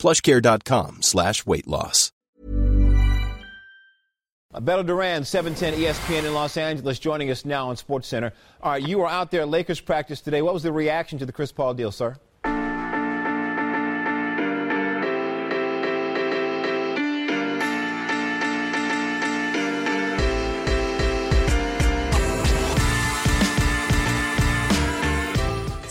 plushcare.com slash weight loss. Beto Duran, 710 ESPN in Los Angeles, joining us now on Sports Center. All right, you were out there at Lakers practice today. What was the reaction to the Chris Paul deal, sir?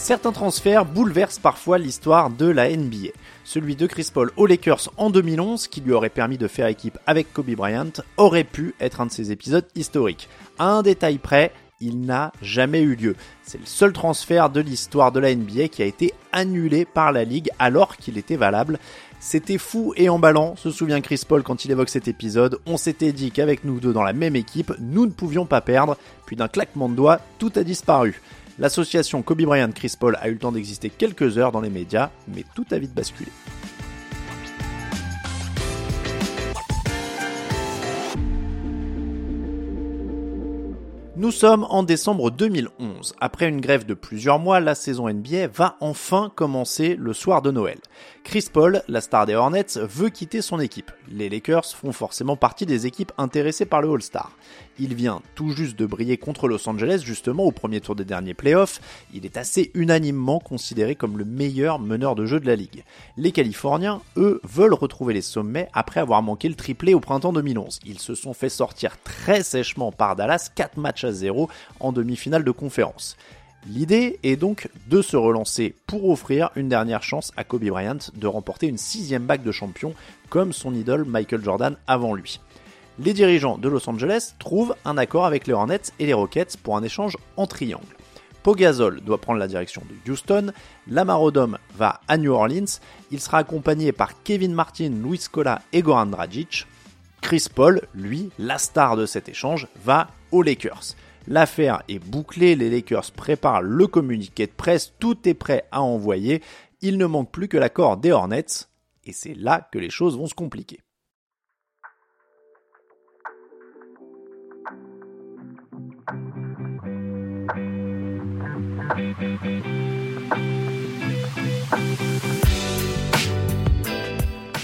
Certains transferts bouleversent parfois l'histoire de la NBA. Celui de Chris Paul aux Lakers en 2011, qui lui aurait permis de faire équipe avec Kobe Bryant, aurait pu être un de ces épisodes historiques. À un détail près, il n'a jamais eu lieu. C'est le seul transfert de l'histoire de la NBA qui a été annulé par la Ligue alors qu'il était valable. C'était fou et emballant, se souvient Chris Paul quand il évoque cet épisode. On s'était dit qu'avec nous deux dans la même équipe, nous ne pouvions pas perdre. Puis d'un claquement de doigts, tout a disparu. L'association Kobe Bryant-Chris Paul a eu le temps d'exister quelques heures dans les médias, mais tout a vite basculé. Nous sommes en décembre 2011. Après une grève de plusieurs mois, la saison NBA va enfin commencer le soir de Noël. Chris Paul, la star des Hornets, veut quitter son équipe. Les Lakers font forcément partie des équipes intéressées par le All-Star. Il vient tout juste de briller contre Los Angeles justement au premier tour des derniers playoffs. Il est assez unanimement considéré comme le meilleur meneur de jeu de la ligue. Les Californiens, eux, veulent retrouver les sommets après avoir manqué le triplé au printemps 2011. Ils se sont fait sortir très sèchement par Dallas 4 matchs à 0 en demi-finale de conférence. L'idée est donc de se relancer pour offrir une dernière chance à Kobe Bryant de remporter une sixième bague de champion comme son idole Michael Jordan avant lui les dirigeants de Los Angeles trouvent un accord avec les Hornets et les Rockets pour un échange en triangle. Pogazol doit prendre la direction de Houston, Lamar Odom va à New Orleans, il sera accompagné par Kevin Martin, Luis Scola et Goran Dragic. Chris Paul, lui, la star de cet échange, va aux Lakers. L'affaire est bouclée, les Lakers préparent le communiqué de presse, tout est prêt à envoyer, il ne manque plus que l'accord des Hornets, et c'est là que les choses vont se compliquer.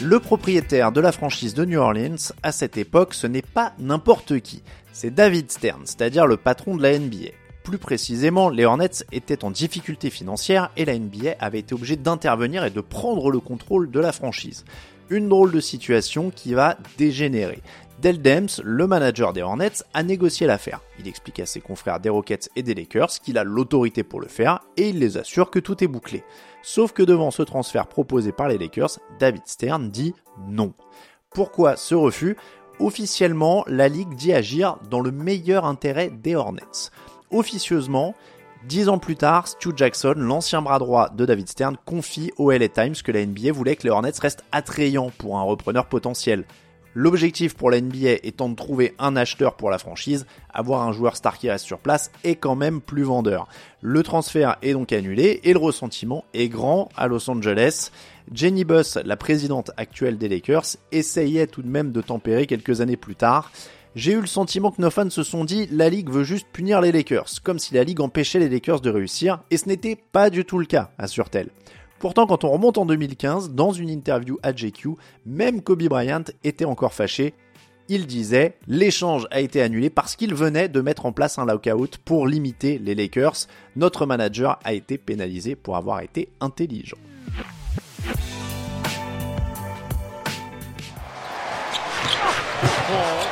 Le propriétaire de la franchise de New Orleans, à cette époque, ce n'est pas n'importe qui, c'est David Stern, c'est-à-dire le patron de la NBA. Plus précisément, les Hornets étaient en difficulté financière et la NBA avait été obligée d'intervenir et de prendre le contrôle de la franchise. Une drôle de situation qui va dégénérer. Del Dems, le manager des Hornets, a négocié l'affaire. Il explique à ses confrères des Rockets et des Lakers qu'il a l'autorité pour le faire et il les assure que tout est bouclé. Sauf que devant ce transfert proposé par les Lakers, David Stern dit non. Pourquoi ce refus? Officiellement, la Ligue dit agir dans le meilleur intérêt des Hornets. Officieusement, Dix ans plus tard, Stu Jackson, l'ancien bras droit de David Stern, confie au LA Times que la NBA voulait que les Hornets restent attrayants pour un repreneur potentiel. L'objectif pour la NBA étant de trouver un acheteur pour la franchise, avoir un joueur star qui reste sur place est quand même plus vendeur. Le transfert est donc annulé et le ressentiment est grand à Los Angeles. Jenny Buss, la présidente actuelle des Lakers, essayait tout de même de tempérer quelques années plus tard. J'ai eu le sentiment que nos fans se sont dit la Ligue veut juste punir les Lakers, comme si la Ligue empêchait les Lakers de réussir, et ce n'était pas du tout le cas, assure-t-elle. Pourtant, quand on remonte en 2015, dans une interview à JQ, même Kobe Bryant était encore fâché. Il disait l'échange a été annulé parce qu'il venait de mettre en place un lockout pour limiter les Lakers. Notre manager a été pénalisé pour avoir été intelligent.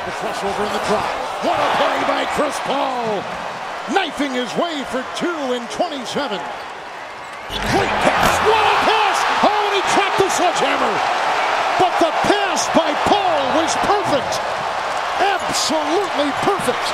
The crossover and the drop. What a play by Chris Paul. Knifing his way for two in 27. Great pass. What a pass. Oh, and he trapped the sledgehammer. But the pass by Paul was perfect. Absolutely perfect.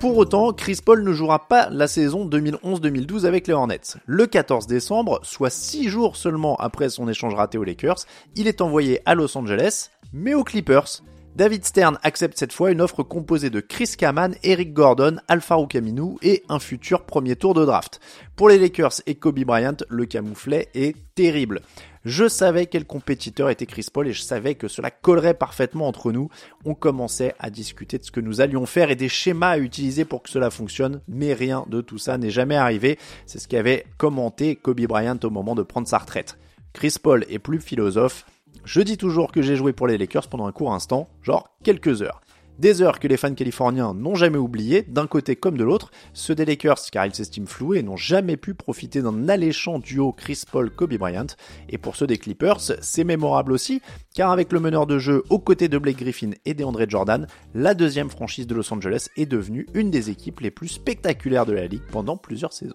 Pour autant, Chris Paul ne jouera pas la saison 2011-2012 avec les Hornets. Le 14 décembre, soit 6 jours seulement après son échange raté aux Lakers, il est envoyé à Los Angeles, mais aux Clippers. David Stern accepte cette fois une offre composée de Chris Kaman, Eric Gordon, Alfaro Camino et un futur premier tour de draft. Pour les Lakers et Kobe Bryant, le camouflet est terrible. Je savais quel compétiteur était Chris Paul et je savais que cela collerait parfaitement entre nous. On commençait à discuter de ce que nous allions faire et des schémas à utiliser pour que cela fonctionne, mais rien de tout ça n'est jamais arrivé. C'est ce qu'avait commenté Kobe Bryant au moment de prendre sa retraite. Chris Paul est plus philosophe. Je dis toujours que j'ai joué pour les Lakers pendant un court instant, genre quelques heures. Des heures que les fans californiens n'ont jamais oubliées, d'un côté comme de l'autre, ceux des Lakers car ils s'estiment floués n'ont jamais pu profiter d'un alléchant duo Chris Paul-Kobe Bryant. Et pour ceux des Clippers, c'est mémorable aussi, car avec le meneur de jeu aux côtés de Blake Griffin et d'Andre Jordan, la deuxième franchise de Los Angeles est devenue une des équipes les plus spectaculaires de la ligue pendant plusieurs saisons.